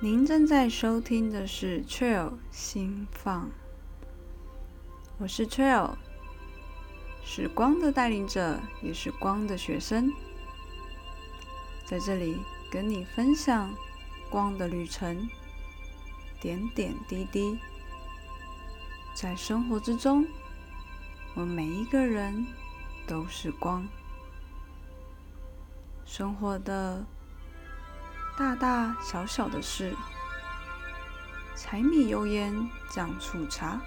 您正在收听的是 Trail 心放，我是 Trail，是光的带领者，也是光的学生，在这里跟你分享光的旅程，点点滴滴，在生活之中，我们每一个人都是光，生活的。大大小小的事，柴米油盐酱醋茶，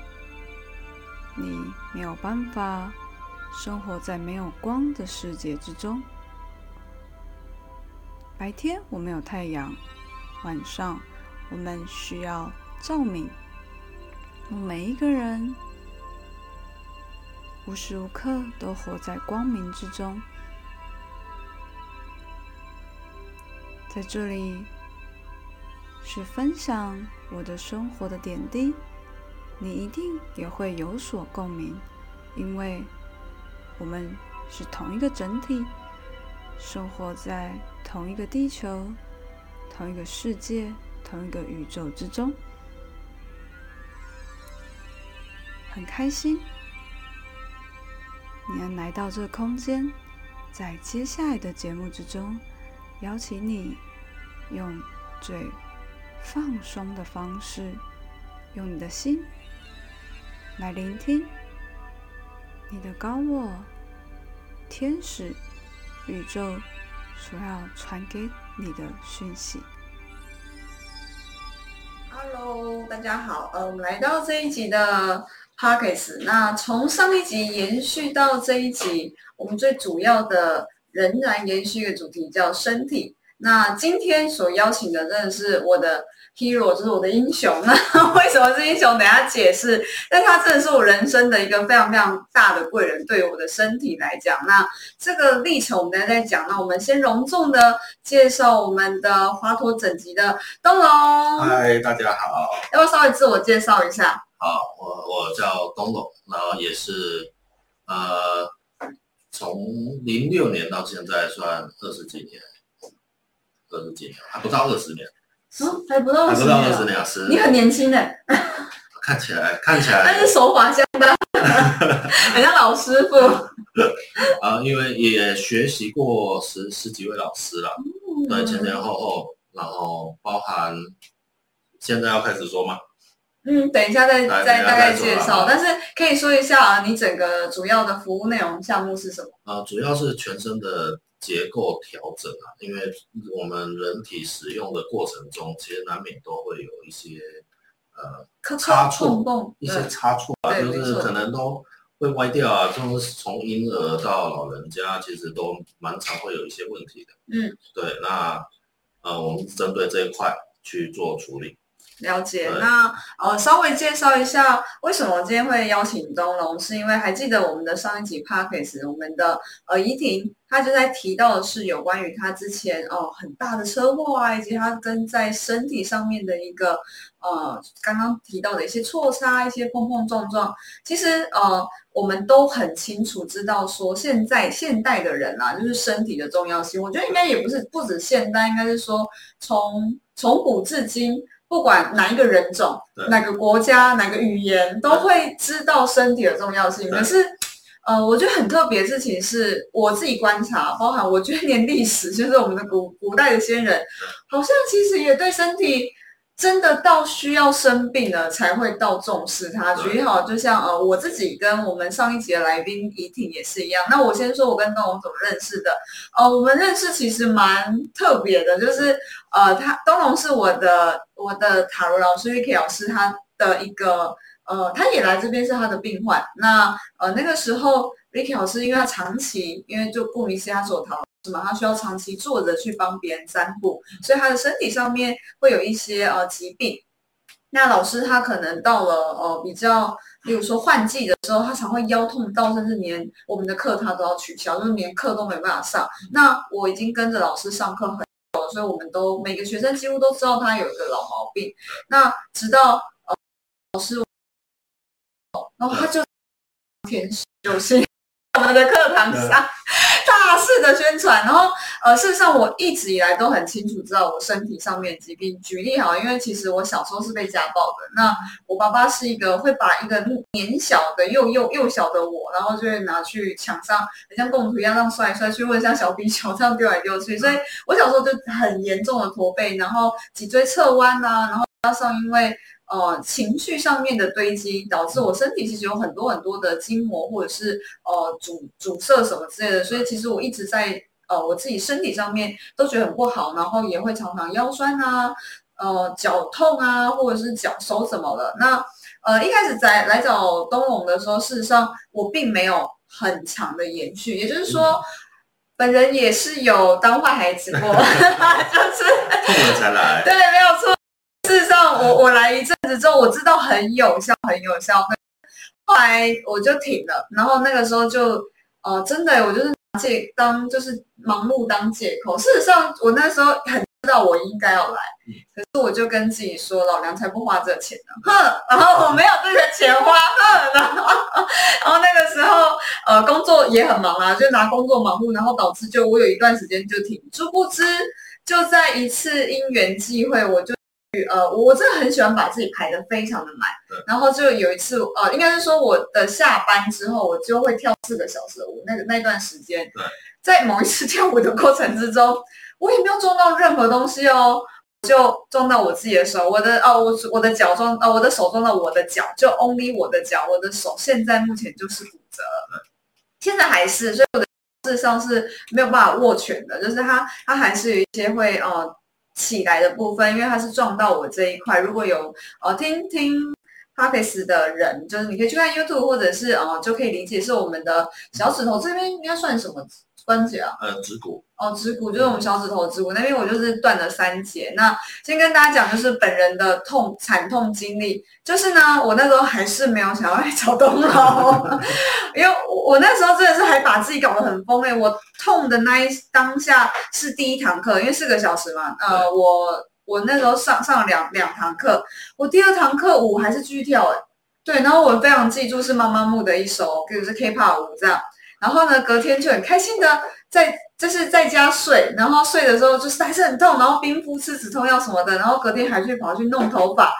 你没有办法生活在没有光的世界之中。白天我们有太阳，晚上我们需要照明。我们每一个人无时无刻都活在光明之中。在这里是分享我的生活的点滴，你一定也会有所共鸣，因为我们是同一个整体，生活在同一个地球、同一个世界、同一个宇宙之中，很开心你能来到这空间，在接下来的节目之中。邀请你用最放松的方式，用你的心来聆听你的高我、天使、宇宙所要传给你的讯息。Hello，大家好，呃，我们来到这一集的 Pockets。那从上一集延续到这一集，我们最主要的。仍然延续一个主题叫身体。那今天所邀请的真的是我的 hero，就是我的英雄。那 为什么是英雄？等下解释。但他真的是我人生的一个非常非常大的贵人，对我的身体来讲。那这个历程我们等下再讲。那我们先隆重的介绍我们的华佗整集的东龙。嗨，大家好。要不要稍微自我介绍一下？好，我我叫东龙，然后也是呃。从零六年到现在算二十几年，二十几年还不到二十年，十，还不到还不到二十年，是。你很年轻呢，看起来看起来，但是手法相当，很像老师傅。啊，因为也学习过十十几位老师了，对，前前后后，然后包含现在要开始说吗？嗯，等一下再再大概介绍，但是可以说一下啊，你整个主要的服务内容项目是什么？呃，主要是全身的结构调整啊，因为我们人体使用的过程中，其实难免都会有一些呃差错，一些差错啊，就是可能都会歪掉啊，就是从婴儿到老人家，其实都蛮常会有一些问题的。嗯，对，那呃，我们针对这一块去做处理。了解，那呃，稍微介绍一下为什么今天会邀请东龙，是因为还记得我们的上一集 p a c k a g e 我们的呃怡婷，她就在提到的是有关于她之前哦很大的车祸啊，以及她跟在身体上面的一个呃刚刚提到的一些错差，一些碰碰撞撞。其实呃我们都很清楚知道说现在现代的人啊，就是身体的重要性。我觉得应该也不是不止现代，应该是说从从古至今。不管哪一个人种、哪个国家、哪个语言，都会知道身体的重要性。可是，呃，我觉得很特别的事情是，我自己观察，包含我觉得连历史，就是我们的古古代的先人，好像其实也对身体。真的到需要生病了才会到重视它。举例好，就像呃我自己跟我们上一集的来宾怡婷也是一样。那我先说我跟东龙怎么认识的。呃，我们认识其实蛮特别的，就是呃他东龙是我的我的塔罗老师 Vicky 老师，他的一个呃他也来这边是他的病患。那呃那个时候 Vicky 老师因为他长期因为就顾名思义他所讨。什么？他需要长期坐着去帮别人占卜，所以他的身体上面会有一些呃疾病。那老师他可能到了呃比较，比如说换季的时候，他常会腰痛到甚至连我们的课他都要取消，就是连课都没办法上。那我已经跟着老师上课很久了，所以我们都每个学生几乎都知道他有一个老毛病。那直到呃老师，然后他就天使有心。我们的课堂上大肆的宣传，然后呃，事实上我一直以来都很清楚知道我身体上面疾病。举例好，因为其实我小时候是被家暴的，那我爸爸是一个会把一个年小的又幼幼小的我，然后就会拿去墙上，很像供图一样这样摔来摔去，或者像小皮球这样丢来丢去，所以 我小时候就很严重的驼背，然后脊椎侧弯呐，然后加上因为。呃，情绪上面的堆积，导致我身体其实有很多很多的筋膜，或者是呃阻阻塞什么之类的，所以其实我一直在呃我自己身体上面都觉得很不好，然后也会常常腰酸啊，呃脚痛啊，或者是脚手怎么了？那呃一开始在来找东龙的时候，事实上我并没有很强的延续，也就是说，本人也是有当坏孩子过，就是痛了才来，对，没有错。事实上，我我来一阵子之后，我知道很有效，很有效。后来我就停了，然后那个时候就，呃，真的，我就是拿借当就是忙碌当借口。事实上，我那时候很知道我应该要来，可是我就跟自己说，老娘才不花这钱呢，哼。然后我没有这个钱花，哼。然后，然后那个时候，呃，工作也很忙啊，就拿工作忙碌，然后导致就我有一段时间就停。殊不知，就在一次因缘际会，我就。呃，我真的很喜欢把自己排的非常的满，然后就有一次，呃，应该是说我的下班之后，我就会跳四个小时的舞。那个那段时间，在某一次跳舞的过程之中，我也没有撞到任何东西哦，就撞到我自己的手，我的哦，我我的脚撞，哦，我的手撞到我的脚，就 only 我的脚，我的手现在目前就是骨折，现在还是，所以我的事实上是没有办法握拳的，就是它它还是有一些会呃。起来的部分，因为它是撞到我这一块。如果有呃听听 p o c k s 的人，就是你可以去看 YouTube，或者是呃就可以理解是我们的小指头这边应该算什么？关节啊，呃，指骨哦，指骨就是我们小指头指骨那边，我就是断了三节。那先跟大家讲，就是本人的痛惨痛经历，就是呢，我那时候还是没有想要来找东老，因为我我那时候真的是还把自己搞得很疯哎。我痛的那一当下是第一堂课，因为四个小时嘛，呃，我我那时候上上了两两堂课，我第二堂课舞还是继续跳哎，对，然后我非常记住是妈妈木的一首，就是 K-pop 舞这样。然后呢，隔天就很开心的在就是在家睡，然后睡的时候就是还是很痛，然后冰敷吃止痛药什么的，然后隔天还去跑去弄头发，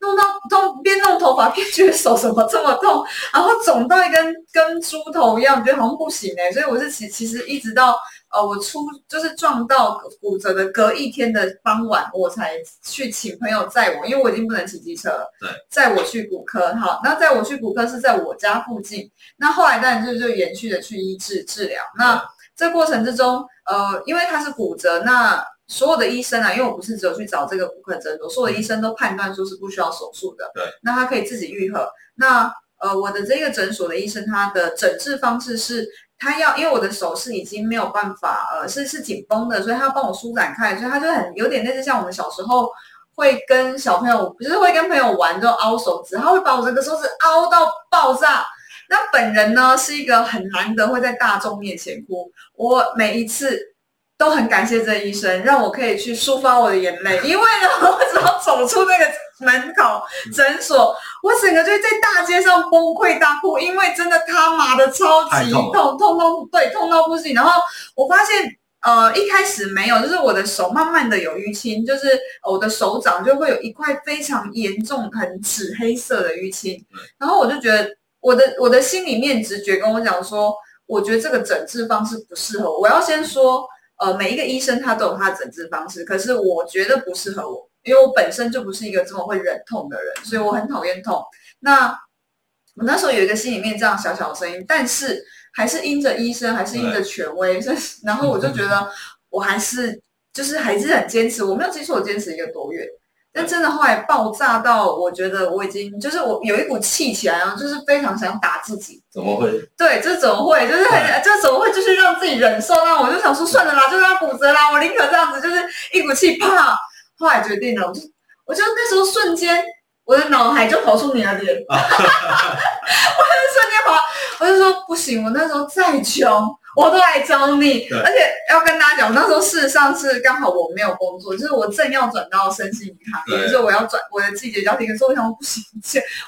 弄到都边弄头发边觉得手怎么这么痛，然后肿到一根跟猪头一样，觉得好像不行哎，所以我是其其实一直到。呃，我出就是撞到骨折的隔一天的傍晚，我才去请朋友载我，因为我已经不能骑机车了。对，载我去骨科，好，那载我去骨科是在我家附近。那后来当然就就延续的去医治治疗。那这过程之中，呃，因为他是骨折，那所有的医生啊，因为我不是只有去找这个骨科诊所，所有的医生都判断说是不需要手术的。对，那他可以自己愈合。那呃，我的这个诊所的医生，他的诊治方式是。他要，因为我的手是已经没有办法，呃，是是紧绷的，所以他要帮我舒展开，所以他就很有点类似像我们小时候会跟小朋友，不是会跟朋友玩就凹手指，他会把我这个手指凹到爆炸。那本人呢是一个很难得会在大众面前哭，我每一次。都很感谢这医生，让我可以去抒发我的眼泪。因为呢，我只要走出那个门口诊所，我整个就在大街上崩溃大哭，因为真的他妈的超级痛，痛痛对，痛到不行。然后我发现，呃，一开始没有，就是我的手慢慢的有淤青，就是我的手掌就会有一块非常严重、很紫黑色的淤青。然后我就觉得，我的我的心里面直觉跟我讲说，我觉得这个诊治方式不适合我。我要先说。呃，每一个医生他都有他的诊治方式，可是我觉得不适合我，因为我本身就不是一个这么会忍痛的人，所以我很讨厌痛。那我那时候有一个心里面这样小小的声音，但是还是因着医生，还是因着权威，所以然后我就觉得 我还是就是还是很坚持。我没有记错，我坚持一个多月。但真的后来爆炸到，我觉得我已经就是我有一股气起来啊，就是非常想打自己。怎么会？对，这怎么会？就是很，这怎么会？就是让自己忍受。那我就想说，算了啦，就让他骨折啦，我宁可这样子，就是一股气啪。后来决定了，我就，我就那时候瞬间，我的脑海就跑出你 的脸，我就瞬间跑，我就说不行，我那时候再穷，我都来找你。而且要跟大家讲，那时候事实上是刚好我没有工作，就是我正要转到身心银行，也就是我要转我的季节交替。可是我想不行，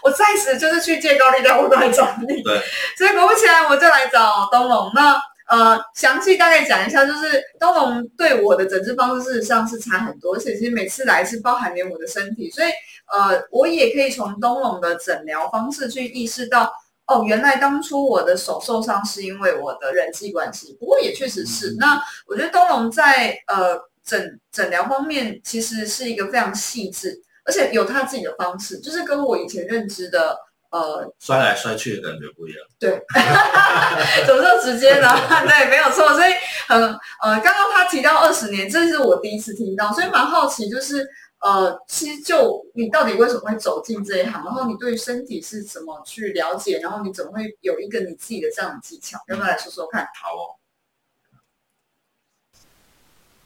我暂时就是去借高利贷，我都来找你。对，所以果不其然，我就来找东龙。那呃，详细大概讲一下，就是东龙对我的诊治方式事实上是差很多，而且其实每次来是包含连我的身体，所以呃，我也可以从东龙的诊疗方式去意识到。哦，原来当初我的手受伤是因为我的人际关系，不过也确实是。那我觉得东龙在呃诊诊疗方面其实是一个非常细致，而且有他自己的方式，就是跟我以前认知的呃摔来摔去的感觉不一样。对，怎么这么直接呢？对，没有错。所以很呃，刚刚他提到二十年，这是我第一次听到，所以蛮好奇，就是。呃，其实就你到底为什么会走进这一行，然后你对身体是怎么去了解，然后你怎么会有一个你自己的这样的技巧，要不要来说说看？好哦。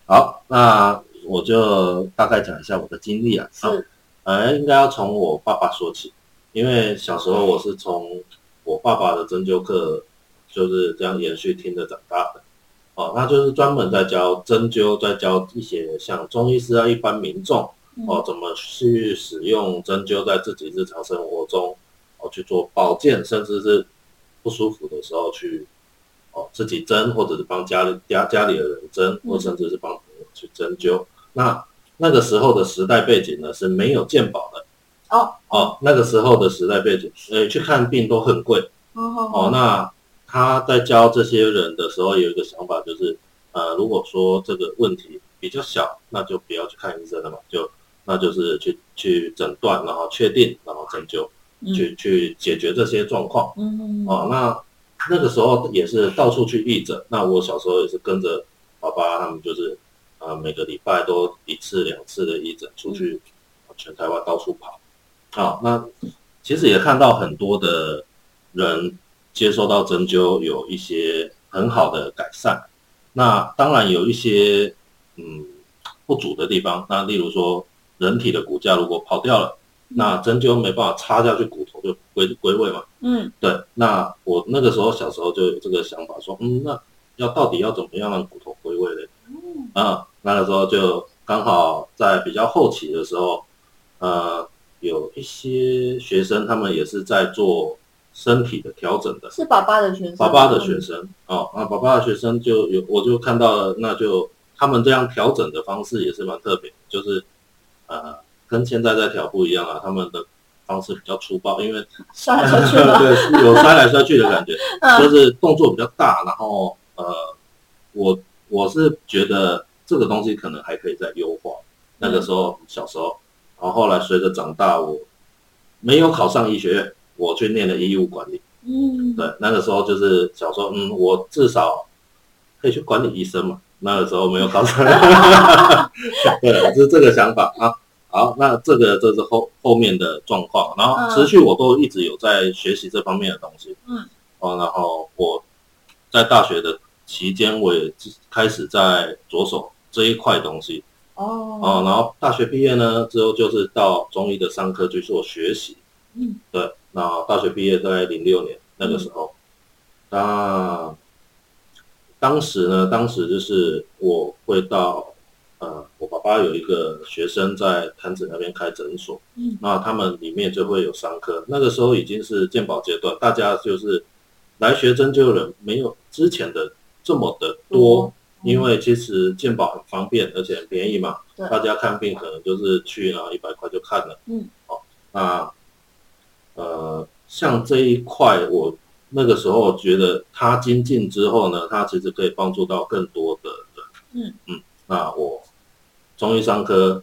好，那我就大概讲一下我的经历啊。是。呃，应该要从我爸爸说起，因为小时候我是从我爸爸的针灸课就是这样延续听着长大的。哦，那就是专门在教针灸，在教一些像中医师啊，一般民众。哦，怎么去使用针灸在自己日常生活中，哦去做保健，甚至是不舒服的时候去，哦自己针，或者是帮家里家家里的人针，或甚至是帮朋友去针灸。那那个时候的时代背景呢是没有鉴宝的。哦哦，那个时候的时代背景，呃，去看病都很贵。哦哦，那他在教这些人的时候有一个想法，就是呃，如果说这个问题比较小，那就不要去看医生了嘛，就。那就是去去诊断，然后确定，然后针灸，去去解决这些状况。嗯，哦，那那个时候也是到处去义诊。那我小时候也是跟着爸爸他们，就是啊每个礼拜都一次两次的义诊，出去全台湾到处跑。好，那其实也看到很多的人接受到针灸有一些很好的改善。那当然有一些嗯不足的地方。那例如说。人体的骨架如果跑掉了，那针灸没办法插下去，骨头就归归位嘛。嗯，对。那我那个时候小时候就有这个想法，说，嗯，那要到底要怎么样让骨头归位嘞？嗯，啊，那个时候就刚好在比较后期的时候，呃，有一些学生他们也是在做身体的调整的，是爸爸的学生，爸爸的学生哦，那爸爸的学生就有，我就看到了，那就他们这样调整的方式也是蛮特别，就是。呃，跟现在在挑不一样啊，他们的方式比较粗暴，因为摔来摔去 对，有摔来摔去的感觉，就是动作比较大。然后呃，我我是觉得这个东西可能还可以再优化。那个时候小时候，然后后来随着长大，我没有考上医学院，我去念了医务管理。嗯，对，那个时候就是小时候，嗯，我至少可以去管理医生嘛。那个时候没有考上，对，是这个想法啊。好，那这个这是后后面的状况，然后持续我都一直有在学习这方面的东西。嗯，哦，然后我在大学的期间，我也开始在着手这一块东西。哦，哦，然后大学毕业呢之后，就是到中医的商科去做学习。嗯，对，那大学毕业在零六年那个时候，那。当时呢，当时就是我会到，呃，我爸爸有一个学生在潭子那边开诊所，嗯，那他们里面就会有商科，那个时候已经是鉴宝阶段，大家就是来学针灸的人没有之前的这么的多，因为其实鉴宝很方便，而且很便宜嘛，大家看病可能就是去啊一百块就看了，嗯，好，那呃，像这一块我。那个时候觉得他精进之后呢，他其实可以帮助到更多的人。嗯嗯，那我中医商科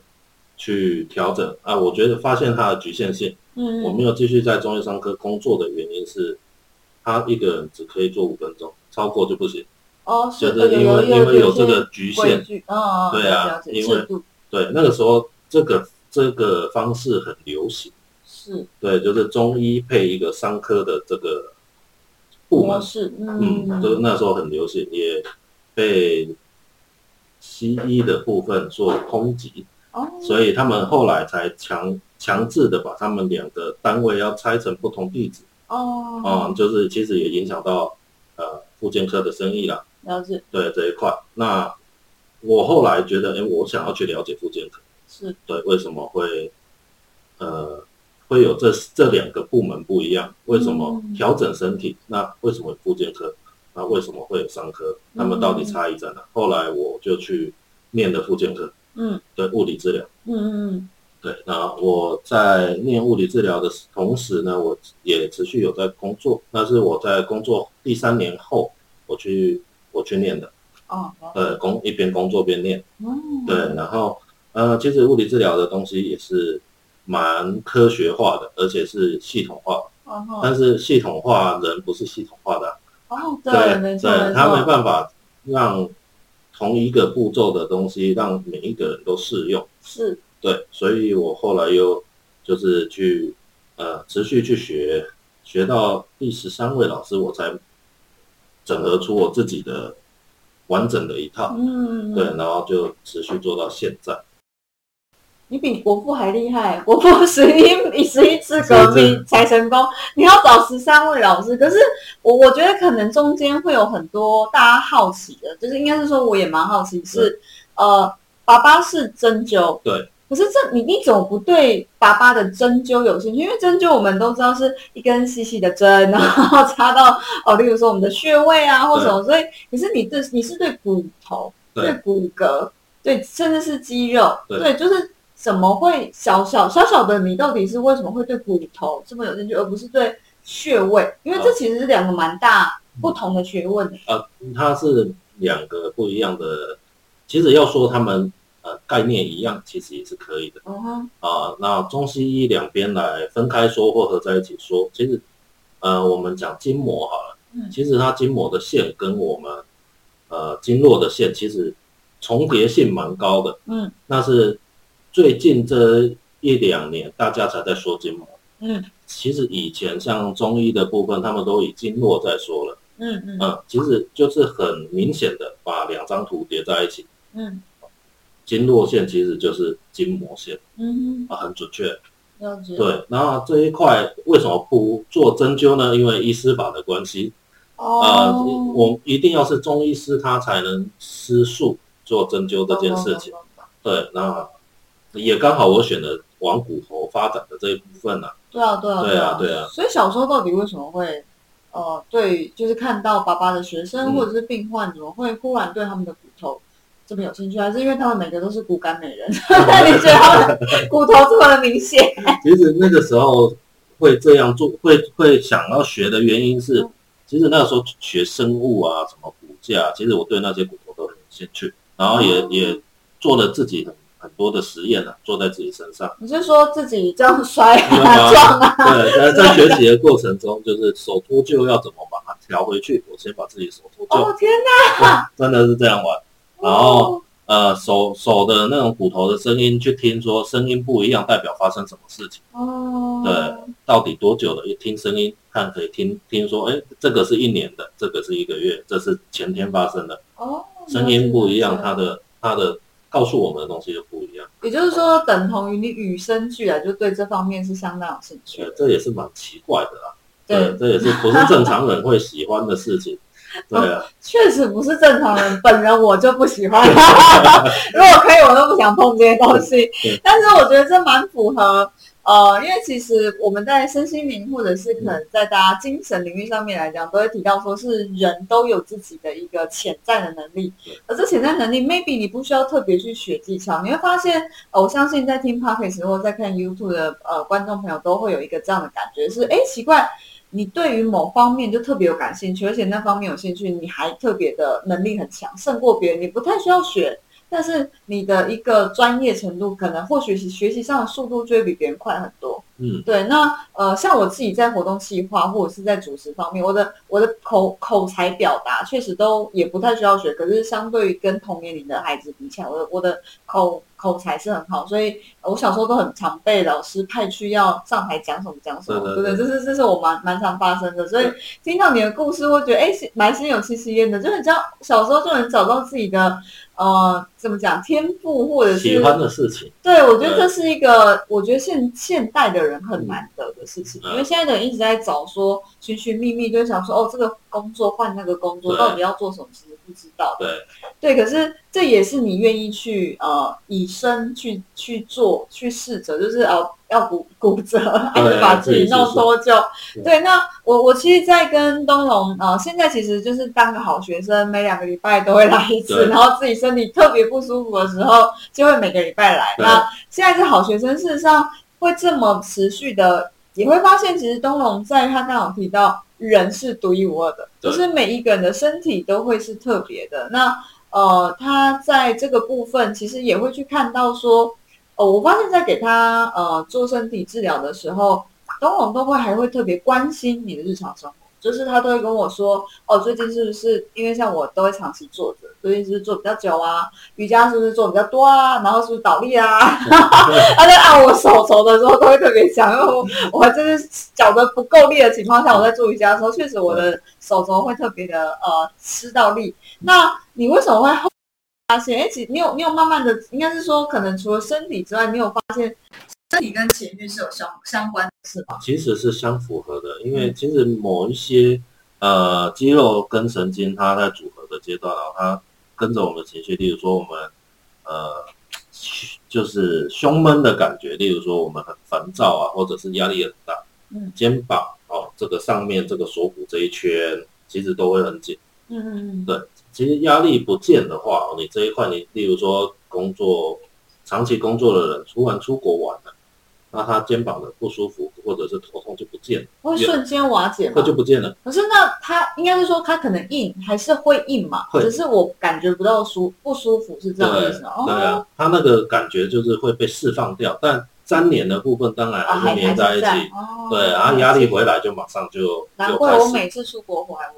去调整啊，我觉得发现它的局限性。嗯我没有继续在中医商科工作的原因是，他一个人只可以做五分钟，超过就不行。哦，就是因为因为有这个局限。哦对啊，因为对那个时候这个这个方式很流行。是。对，就是中医配一个商科的这个。模式，嗯，就是那时候很流行，也被西医的部分做抨击，哦，所以他们后来才强强制的把他们两个单位要拆成不同地址，哦，啊，就是其实也影响到呃复健科的生意啦。了解。对这一块，那我后来觉得，哎，我想要去了解复健科。是。对，为什么会呃会有这这两个部门不一样？为什么调整身体？那为什么复健科？那为什么会有伤科？他们到底差异在哪？后来我就去念的复健科。嗯。对，物理治疗。嗯嗯嗯。对，那我在念物理治疗的同时呢，我也持续有在工作。那是我在工作第三年后，我去我去念的。哦。呃，工一边工作边念。哦。对，然后呃，其实物理治疗的东西也是蛮科学化的，而且是系统化。哦。但是系统化人不是系统化的。哦，对，没错，对，他没办法让同一个步骤的东西让每一个人都适用。是。对，所以我后来又就是去呃持续去学，学到第十三位老师，我才整合出我自己的完整的一套。嗯，对，然后就持续做到现在。你比国父还厉害，国父十一十一次革命才成功，你要找十三位老师。可是我我觉得可能中间会有很多大家好奇的，就是应该是说我也蛮好奇，是呃，爸爸是针灸，对。可是这你你怎么不对爸爸的针灸有兴趣？因为针灸我们都知道是一根细细的针，然后插到 哦，例如说我们的穴位啊或什么。所以可是你对你是对骨头、对骨骼、对甚至是肌肉，对，就是怎么会小小小小的你到底是为什么会对骨头这么有兴趣，而不是对穴位？因为这其实是两个蛮大不同的学问。呃，它是两个不一样的。其实要说他们。呃，概念一样，其实也是可以的。嗯哼。啊，那中西医两边来分开说或合在一起说，其实，呃，我们讲筋膜好了。嗯。其实它筋膜的线跟我们，呃，经络的线其实重叠性蛮高的。嗯。那是最近这一两年大家才在说筋膜。嗯。其实以前像中医的部分，他们都以经络在说了。嗯嗯。嗯，其实就是很明显的把两张图叠在一起。嗯。经络线其实就是筋膜线，嗯，啊，很准确。对，然后这一块为什么不做针灸呢？因为医师法的关系，啊，我一定要是中医师他才能施术做针灸这件事情。对，那也刚好我选了往骨头发展的这一部分呢。对啊，对啊，对啊，对啊。所以小时候到底为什么会，呃，对，就是看到爸爸的学生或者是病患，怎么会忽然对他们的骨头？这么有兴趣，还是因为他们每个都是骨感美人？你觉得骨头这么的明显？其实那个时候会这样做，会会想要学的原因是，其实那个时候学生物啊，什么骨架，其实我对那些骨头都很有兴趣，然后也也做了自己很很多的实验啊，做在自己身上。你是说自己这样摔啊、撞啊？对，在在学习的过程中，就是手脱臼要怎么把它调回去？我先把自己手脱臼。哦天哪！真的是这样玩。然后，呃，手手的那种骨头的声音，去听说声音不一样，代表发生什么事情。哦。对，到底多久了？一听声音，看可以听听说，哎，这个是一年的，这个是一个月，这是前天发生的。哦。声音不一样，它的它的告诉我们的东西就不一样。也就是说，等同于你与生俱来就对这方面是相当有兴趣。对，这也是蛮奇怪的啦。对，这也是不是正常人会喜欢的事情。对啊，确实不是正常人。本人我就不喜欢，如果可以，我都不想碰这些东西。但是我觉得这蛮符合，呃，因为其实我们在身心灵或者是可能在大家精神领域上面来讲，都会提到说是人都有自己的一个潜在的能力。而这潜在能力，maybe 你不需要特别去学技巧，你会发现，我相信在听 podcast 或在看 YouTube 的呃观众朋友都会有一个这样的感觉，是哎奇怪。你对于某方面就特别有感兴趣，而且那方面有兴趣，你还特别的能力很强，胜过别人。你不太需要学，但是你的一个专业程度，可能或学习学习上的速度就会比别人快很多。嗯，对。那呃，像我自己在活动计划或者是在主持方面，我的我的口口才表达确实都也不太需要学，可是相对于跟同年龄的孩子比起来，我的我的口口才是很好，所以我小时候都很常被老师派去要上台讲什么讲什么，对不对，这是这是我蛮蛮常发生的。所以听到你的故事，会觉得哎，蛮心有戚戚焉的，就很像小时候就能找到自己的。呃，怎么讲天赋或者是喜欢的事情？对，我觉得这是一个，我觉得现现代的人很难得的事情，因为现在的人一直在找说寻寻觅觅，就想说哦，这个工作换那个工作，到底要做什么，其实不知道。对，对，可是这也是你愿意去呃以身去去做去试着，就是呃要骨 骨折，把自己弄多久？对，那我我其实，在跟东龙呃，现在其实就是当个好学生，每两个礼拜都会来一次，然后自己身体特别不舒服的时候，就会每个礼拜来。那现在是好学生，事实上会这么持续的，也会发现，其实东龙在他刚好提到，人是独一无二的，就是每一个人的身体都会是特别的。那呃，他在这个部分其实也会去看到说。我发现，在给他呃做身体治疗的时候，东龙都会还会特别关心你的日常生活，就是他都会跟我说，哦，最近是不是因为像我都会长期坐着，最近是不是坐比较久啊？瑜伽是不是做比较多啊？然后是不是倒立啊？他在按我手肘的时候，都会特别想，因为我我就是脚的不够力的情况下，我在做瑜伽的时候，确实我的手肘会特别的呃吃到力。那你为什么会？发现，哎，其你有你有慢慢的，应该是说，可能除了身体之外，你有发现身体跟情绪是有相相关的，是吧？其实是相符合的，因为其实某一些呃肌肉跟神经，它在组合的阶段然后，它跟着我们的情绪，例如说我们呃就是胸闷的感觉，例如说我们很烦躁啊，或者是压力很大，嗯，肩膀哦，这个上面这个锁骨这一圈其实都会很紧，嗯嗯嗯，对。其实压力不见的话，你这一块，你例如说工作长期工作的人，突然出国玩了，那他肩膀的不舒服或者是头痛就不见了，会瞬间瓦解吗？那就不见了。可是那他应该是说他可能硬还是会硬嘛？只是我感觉不到舒不舒服是这样意思哦。对啊，他那个感觉就是会被释放掉，但粘连的部分当然还是粘在一起。对，然后压力回来就马上就。难怪我每次出国回来。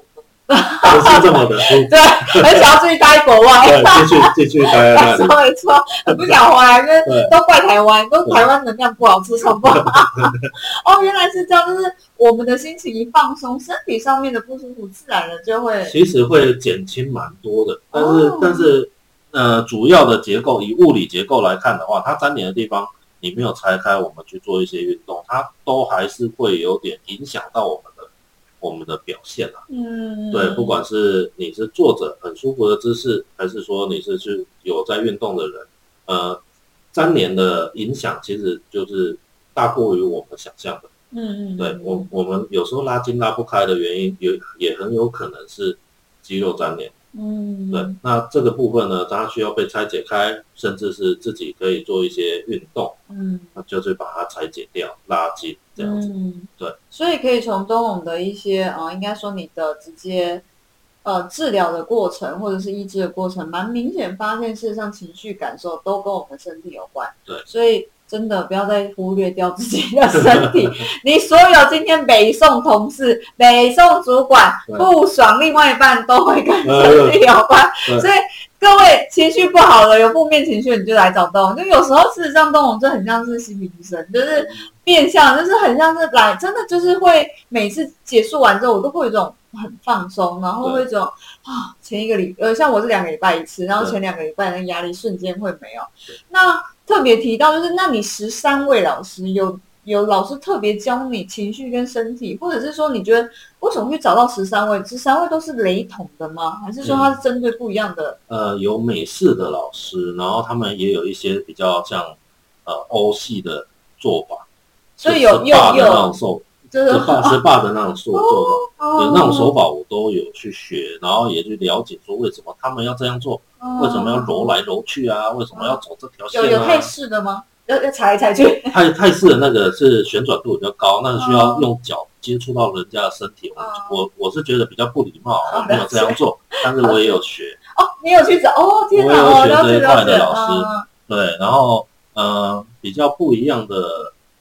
不是这么的，对，很想要自己待国外，继续继续待在那里，没错，很不想回来，因为都怪台湾，都台湾能量不好，吃什不好。哦，原来是这样，就是我们的心情一放松，身体上面的不舒服自然的就会，其实会减轻蛮多的。但是但是呃，主要的结构以物理结构来看的话，它粘连的地方你没有拆开，我们去做一些运动，它都还是会有点影响到我们。我们的表现啊，嗯，对，不管是你是坐着很舒服的姿势，还是说你是去有在运动的人，呃，粘连的影响其实就是大过于我们想象的，嗯嗯，对我我们有时候拉筋拉不开的原因，也也很有可能是肌肉粘连。嗯，对，那这个部分呢，它需要被拆解开，甚至是自己可以做一些运动，嗯，那就是把它拆解掉，拉筋这样子，对。所以可以从东龙的一些呃，应该说你的直接呃治疗的过程，或者是医治的过程，蛮明显发现，事实上情绪感受都跟我们身体有关，对，所以。真的不要再忽略掉自己的身体。你所有今天北宋同事、北宋主管不爽，另外一半都会跟身体有关。所以各位情绪不好了，有负面情绪，你就来找东龙。就有时候事实上，东龙就很像是心理医生，就是变相，就是很像是来，真的就是会每次结束完之后，我都会有一种很放松，然后会一种啊，前一个礼呃，像我是两个礼拜一次，然后前两个礼拜那压力瞬间会没有。那特别提到就是，那你十三位老师有有老师特别教你情绪跟身体，或者是说你觉得为什么会找到十三位？十三位都是雷同的吗？还是说他是针对不一样的？呃，有美式的老师，然后他们也有一些比较像呃欧系的做法，所以有有有。是霸是霸的那种做做法，有那种手法我都有去学，然后也去了解说为什么他们要这样做，为什么要揉来揉去啊？为什么要走这条线啊？有有泰式的吗？要要踩来踩去？泰泰式的那个是旋转度比较高，那需要用脚接触到人家的身体。我我我是觉得比较不礼貌，我没有这样做，但是我也有学。哦，你有去找哦？天哪，我有学这一块的老师。对，然后呃，比较不一样的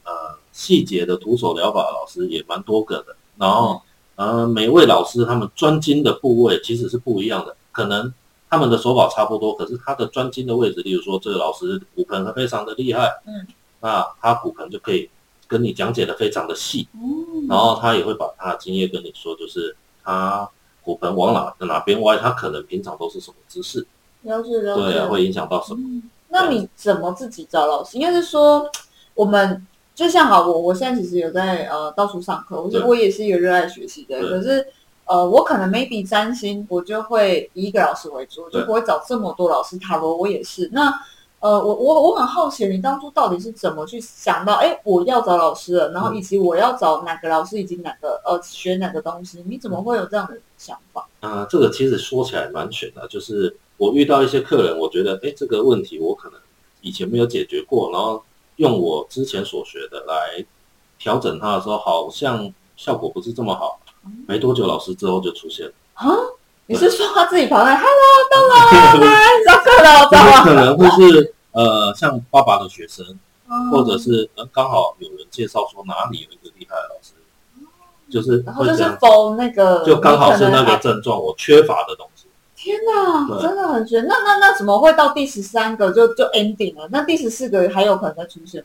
呃。细节的徒手疗法老师也蛮多个的，然后，呃，每位老师他们专精的部位其实是不一样的，可能他们的手法差不多，可是他的专精的位置，例如说这个老师骨盆非常的厉害，嗯，那他骨盆就可以跟你讲解的非常的细，嗯，然后他也会把他的经验跟你说，就是他骨盆往哪哪边歪，他可能平常都是什么姿势，了解了解，对，会影响到什么？那你怎么自己找老师？应该是说我们。就像好，我我现在其实有在呃到处上课，我我也是一个热爱学习的。可是呃，我可能 maybe 占星，我就会以一个老师为主，就不会找这么多老师。塔罗我也是。那呃，我我我很好奇，你当初到底是怎么去想到，哎，我要找老师了，然后以及我要找哪个老师，以及哪个呃学哪个东西？你怎么会有这样的想法？啊，这个其实说起来蛮玄的，就是我遇到一些客人，我觉得哎，这个问题我可能以前没有解决过，然后。用我之前所学的来调整他的时候，好像效果不是这么好。没多久，老师之后就出现了。啊？你是说他自己跑来？Hello，到了，来上课了，知道吗？可能会是呃，像爸爸的学生，或者是呃，刚好有人介绍说哪里有一个厉害的老师，就是然后就是。否那个，就刚好是那个症状，我缺乏的东西。天哪，真的很绝。那那那怎么会到第十三个就就 ending 了？那第十四个还有可能再出现？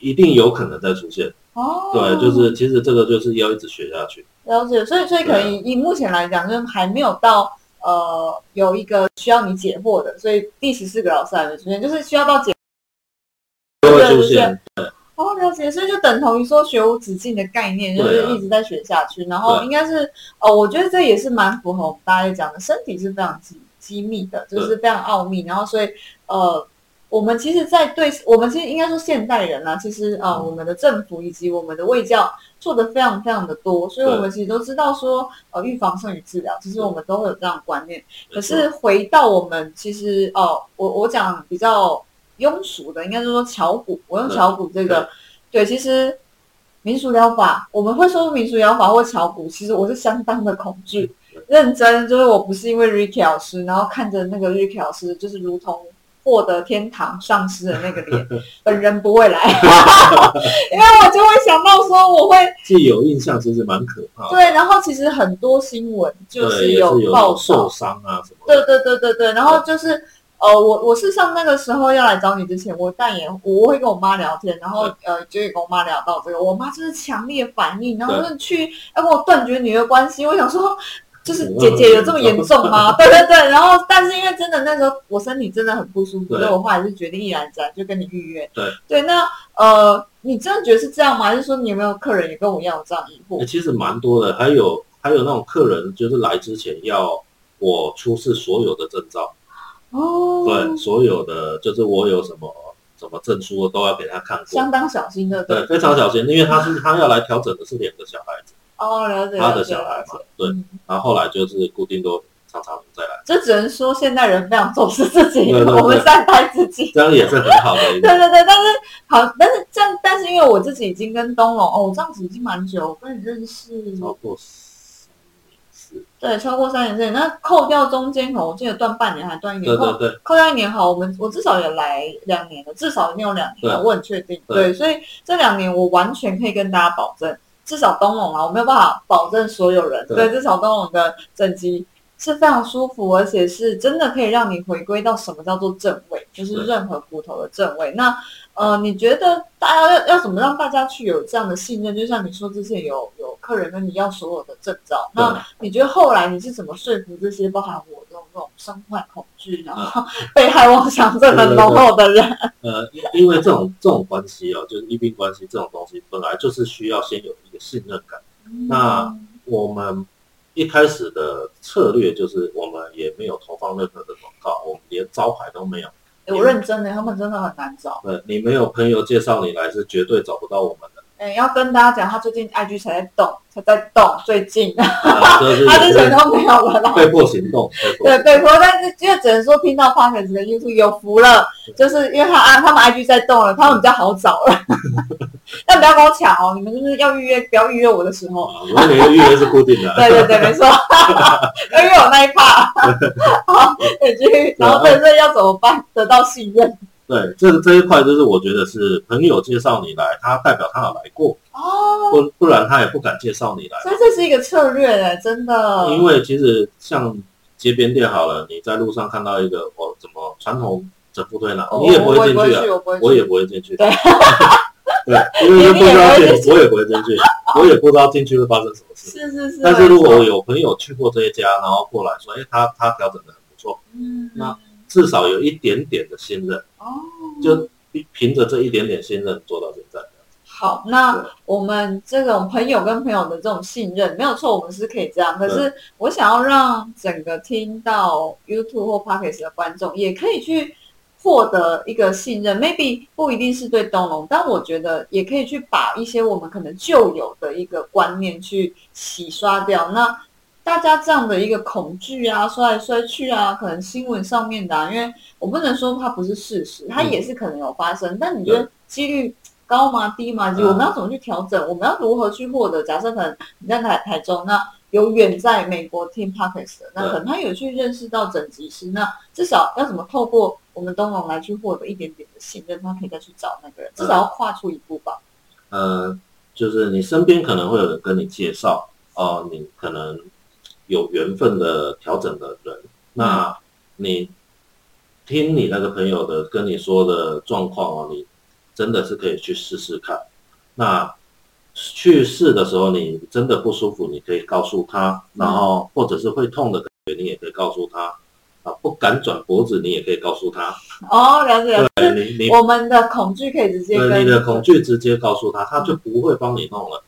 一定有可能再出现。哦，对，就是其实这个就是要一直学下去。了解，所以所以可以以目前来讲，就还没有到呃有一个需要你解惑的，所以第十四个老师还没出现，就是需要到解都会出现。对。哦，了解，所以就等同于说学无止境的概念，就是一直在学下去。然后应该是，哦，我觉得这也是蛮符合我们大家讲的，身体是非常机机密的，就是非常奥秘。然后所以，呃，我们其实，在对我们其实应该说现代人啊，其实呃，我们的政府以及我们的卫教做的非常非常的多，所以我们其实都知道说，呃，预防胜于治疗，其实我们都会有这样的观念。可是回到我们其实，哦，我我讲比较。庸俗的应该是说巧骨，我用巧骨这个，对，其实民俗疗法，我们会说民俗疗法或巧骨，其实我是相当的恐惧，认真，就是我不是因为 Ricky 老师，然后看着那个 Ricky 老师，就是如同获得天堂上师的那个脸，本人不会来，因为我就会想到说我会既有印象，其实蛮可怕，对，然后其实很多新闻就是有报受伤啊什么，对对对对对，然后就是。呃，我我是上那个时候要来找你之前，我但也我会跟我妈聊天，然后呃，就也跟我妈聊到这个，我妈就是强烈反应，然后就去要跟我断绝女儿关系。我想说，就是姐姐有这么严重吗？对对对。然后，但是因为真的那时候我身体真的很不舒服，所以我后来是决定毅然决就跟你预约。对对，那呃，你真的觉得是这样吗？还是说你有没有客人也跟我一样有这样疑惑？其实蛮多的，还有还有那种客人就是来之前要我出示所有的证照。哦，对，所有的就是我有什么什么证书都要给他看过，相当小心的，对，非常小心，因为他是他要来调整的是两个小孩子，哦，了解，他的小孩嘛，对，然后后来就是固定都常常再来，这只能说现代人非常重视自己，我们善待自己，这样也是很好的，对对对，但是好，但是这样，但是因为我自己已经跟东龙哦，这样子已经蛮久，我跟你认识超过。对，超过三年之内，那扣掉中间可能我记得断半年还断一年，对对对，扣掉一年好，我们我至少也来两年了，至少已经有两年了，我很确定。对，所以这两年我完全可以跟大家保证，至少东龙啊，我没有办法保证所有人，对，至少东龙的整机是非常舒服，而且是真的可以让你回归到什么叫做正位，就是任何骨头的正位。那呃，你觉得大家要要怎么让大家去有这样的信任？就像你说之前有有客人跟你要所有的证照，那你觉得后来你是怎么说服这些包含我这种这种身患恐惧，然后被害妄想症很浓厚的人？呃，因为这种这种关系哦，就是医病关系这种东西，本来就是需要先有一个信任感。那我们一开始的策略就是，我们也没有投放任何的广告，我们连招牌都没有。我认真的，他们真的很难找。对，你没有朋友介绍你来，是绝对找不到我们的。哎，要跟大家讲，他最近 IG 才在动，才在动，最近，他之前都没有了。被迫行动，对，被迫，但是因为只能说听到 p o d c 的 YouTube 有福了，就是因为他啊，他们 IG 在动了，他们比较好找了。但不要跟我抢哦，你们就是要预约，不要预约我的时候。我每个预约是固定的。对对对，没错，要约我那一 part。好，继续，然后对，所以要怎么办？得到信任。对，这个这一块就是我觉得是朋友介绍你来，他代表他有来过哦，不不然他也不敢介绍你来。所以这是一个策略哎，真的。因为其实像街边店好了，你在路上看到一个哦，怎么传统整复推拿，你也不会进去啊，我也不会进去。对，对，因为不知道进，我也不会进去，我也不知道进去会发生什么事。是 是是。但是如果有朋友去过这一家，然后过来说，哎，他他调整的很不错，嗯，那至少有一点点的信任，哦，就凭着这一点点信任做到现在。好，那我们这种朋友跟朋友的这种信任没有错，我们是可以这样。可是我想要让整个听到 YouTube 或 Podcast 的观众也可以去获得一个信任，maybe 不一定是对东龙，但我觉得也可以去把一些我们可能旧有的一个观念去洗刷掉。那大家这样的一个恐惧啊，摔来摔去啊，可能新闻上面的，因为我不能说它不是事实，它也是可能有发生，但你觉得几率？高吗？低吗？我们要怎么去调整？我们要如何去获得？假设可能你在台台中，那有远在美国听 Podcast 的，那可能他有去认识到整脊师，那至少要怎么透过我们东龙来去获得一点点的信任，他可以再去找那个人，至少要跨出一步吧。呃，就是你身边可能会有人跟你介绍，哦，你可能有缘分的调整的人，那你听你那个朋友的跟你说的状况哦，你。真的是可以去试试看。那去试的时候，你真的不舒服，你可以告诉他，然后或者是会痛的感觉，你也可以告诉他。啊，不敢转脖子，你也可以告诉他。哦，了解了解。你你我们的恐惧可以直接对你的恐惧直接告诉他，他就不会帮你弄了。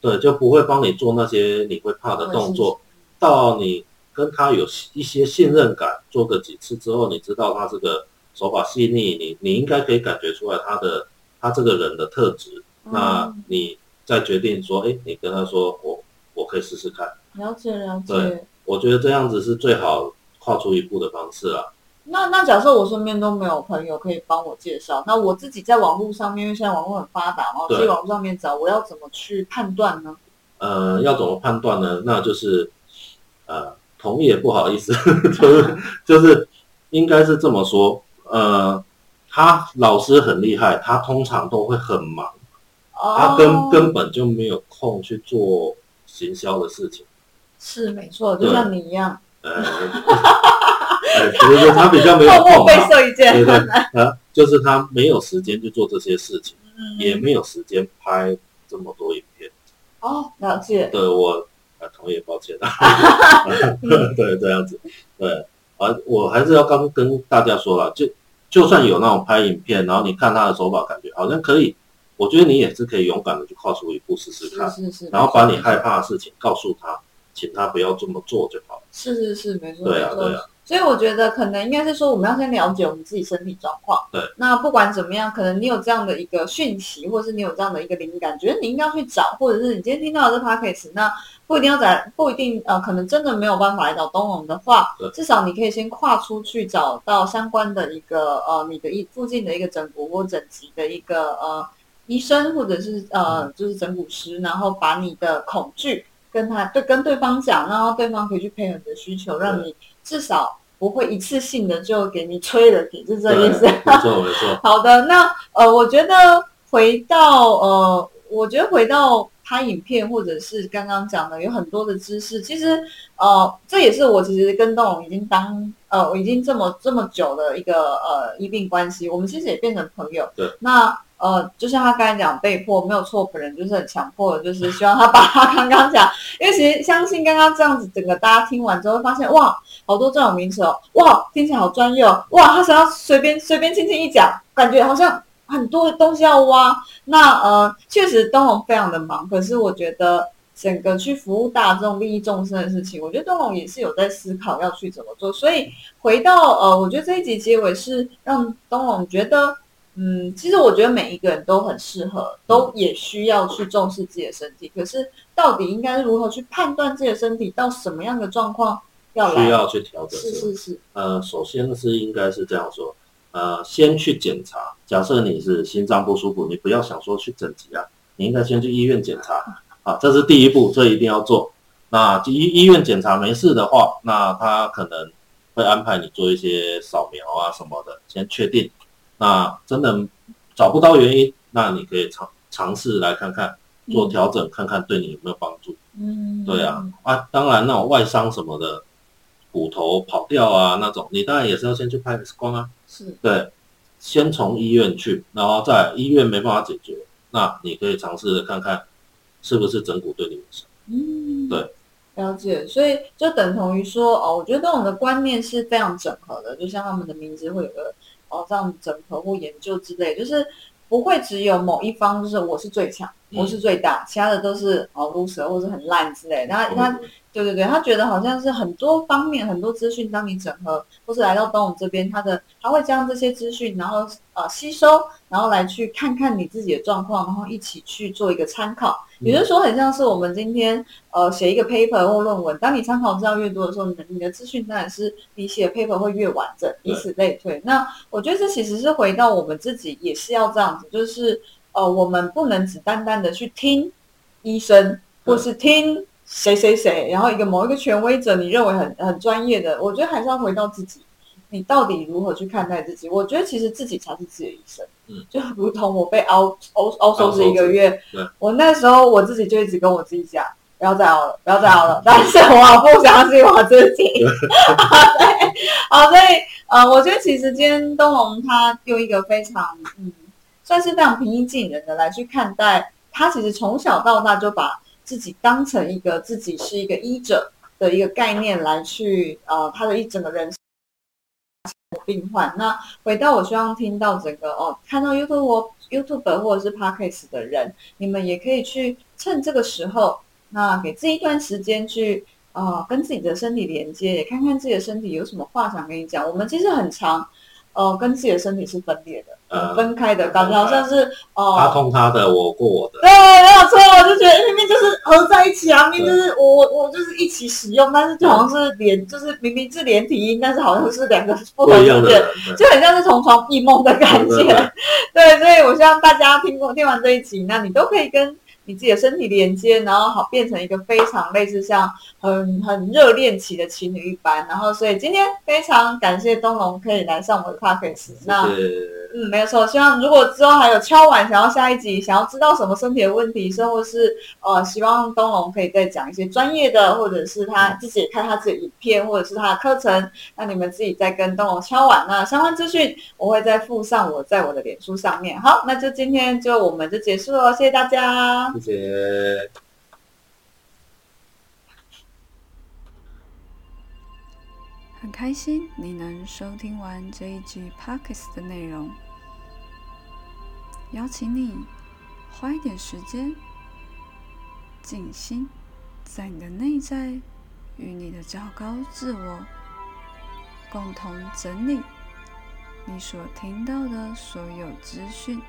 对，就不会帮你做那些你会怕的动作。到你跟他有一些信任感，做个几次之后，你知道他这个。手法细腻，你你应该可以感觉出来他的他这个人的特质，那你再决定说，哎，你跟他说，我我可以试试看。了解了解。对，我觉得这样子是最好跨出一步的方式啊。那那假设我身边都没有朋友可以帮我介绍，那我自己在网络上面，因为现在网络很发达嘛，以网络上面找，我要怎么去判断呢？呃，要怎么判断呢？那就是呃，同意也不好意思，就是就是应该是这么说。呃，他老师很厉害，他通常都会很忙，他根根本就没有空去做行销的事情。是没错，就像你一样。呃，所以 他比较没有 空。背色一件。对对，啊，就是他没有时间去做这些事情，也没有时间拍这么多影片。哦，了解。对我，啊，同意，抱歉。对，这样子，对。啊，我还是要刚跟大家说了，就就算有那种拍影片，然后你看他的手法，感觉好像可以，我觉得你也是可以勇敢的去跨出一步试试看，是是是，然后把你害怕的事情告诉他，请他不要这么做就好了。是是是，没错。对啊对啊。所以我觉得可能应该是说，我们要先了解我们自己身体状况。对。那不管怎么样，可能你有这样的一个讯息，或者是你有这样的一个灵感，觉得你应该去找，或者是你今天听到的这 p a c k a g e 那不一定要在，不一定呃，可能真的没有办法来找东龙的话，至少你可以先跨出去找到相关的一个呃，你的一附近的一个整骨或整脊的一个呃医生，或者是呃就是整骨师，然后把你的恐惧跟他对跟对方讲，然后对方可以去配合你的需求，让你。至少不会一次性的就给你吹了底，是这意思。没错没错。好的，那呃，我觉得回到呃，我觉得回到拍影片或者是刚刚讲的有很多的知识，其实呃，这也是我其实跟董已经当呃，我已经这么这么久的一个呃医病关系，我们其实也变成朋友。对。那。呃，就像他刚才讲，被迫没有错，本人就是很强迫的，就是希望他把他 刚刚讲，因为其实相信刚刚这样子，整个大家听完之后发现，哇，好多这种名词哦，哇，听起来好专业哦，哇，他想要随便随便轻轻一讲，感觉好像很多东西要挖。那呃，确实东龙非常的忙，可是我觉得整个去服务大众、利益众生的事情，我觉得东龙也是有在思考要去怎么做。所以回到呃，我觉得这一集结尾是让东龙觉得。嗯，其实我觉得每一个人都很适合，都也需要去重视自己的身体。可是，到底应该如何去判断自己的身体到什么样的状况要需要去调整？是是是。呃，首先是应该是这样说，呃，先去检查。假设你是心脏不舒服，你不要想说去整脊啊，你应该先去医院检查啊，这是第一步，这一定要做。那医医院检查没事的话，那他可能会安排你做一些扫描啊什么的，先确定。那真的找不到原因，那你可以尝尝试来看看做调整，看看对你有没有帮助。嗯，对啊，啊，当然那种外伤什么的，骨头跑掉啊那种，你当然也是要先去拍 X 光啊。是，对，先从医院去，然后在医院没办法解决，那你可以尝试看看是不是整骨对你有效。嗯，对，了解。所以就等同于说，哦，我觉得这种的观念是非常整合的，就像他们的名字会有个哦这样整合或研究之类，就是不会只有某一方，就是我是最强，我是最大，其他的都是哦 loser 或者很烂之类。那他。对对对，他觉得好像是很多方面很多资讯，当你整合或是来到东龙这边，他的他会将这些资讯，然后呃吸收，然后来去看看你自己的状况，然后一起去做一个参考。也就是说，很像是我们今天呃写一个 paper 或论文，当你参考资料越多的时候，你的你的资讯当然是比写 paper 会越完整，以此类推。那我觉得这其实是回到我们自己也是要这样子，就是呃我们不能只单单的去听医生或是听。谁谁谁，然后一个某一个权威者，你认为很很专业的，我觉得还是要回到自己，你到底如何去看待自己？我觉得其实自己才是自己的医生。嗯，就如同我被凹凹凹收拾一个月，我那时候我自己就一直跟我自己讲，不要再凹了，不要再凹了。但是我不相信我自己。对，好，所以呃，我觉得其实今天东龙他用一个非常嗯，算是非常平易近人的来去看待，他其实从小到大就把。自己当成一个自己是一个医者的一个概念来去，呃，他的一整个人病患。那回到我希望听到整个哦，看到 YouTube、YouTube 或者是 Podcast 的人，你们也可以去趁这个时候，那给自己一段时间去，呃，跟自己的身体连接，也看看自己的身体有什么话想跟你讲。我们其实很长。呃，跟自己的身体是分裂的，分开的，感觉好像是哦，他痛他的，我过我的，对，没有错，我就觉得明明就是合在一起啊，明明就是我我就是一起使用，但是就好像是连，就是明明是连体婴，但是好像是两个不同的人，就很像是同床异梦的感觉，对，所以我希望大家听过听完这一集，那你都可以跟。你自己的身体连接，然后好变成一个非常类似像很很热恋期的情侣一般，然后所以今天非常感谢东龙可以来上我们的 podcast。那嗯，没有错。希望如果之后还有敲碗想要下一集，想要知道什么身体的问题，甚或是呃，希望东龙可以再讲一些专业的，或者是他自己看他自己的影片，或者是他的课程，那你们自己再跟东龙敲碗。那相关资讯我会再附上我在我的脸书上面。好，那就今天就我们就结束了，谢谢大家。谢谢。很开心你能收听完这一集 Pockets 的内容，邀请你花一点时间静心，在你的内在与你的较高自我共同整理你所听到的所有资讯。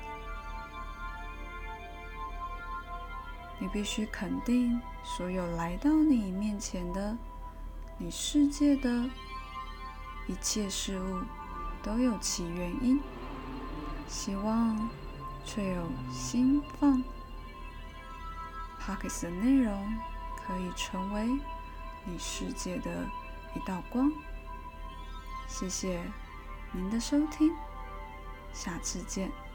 你必须肯定，所有来到你面前的、你世界的一切事物都有其原因。希望却有心放 p o c k e t 的内容可以成为你世界的一道光。谢谢您的收听，下次见。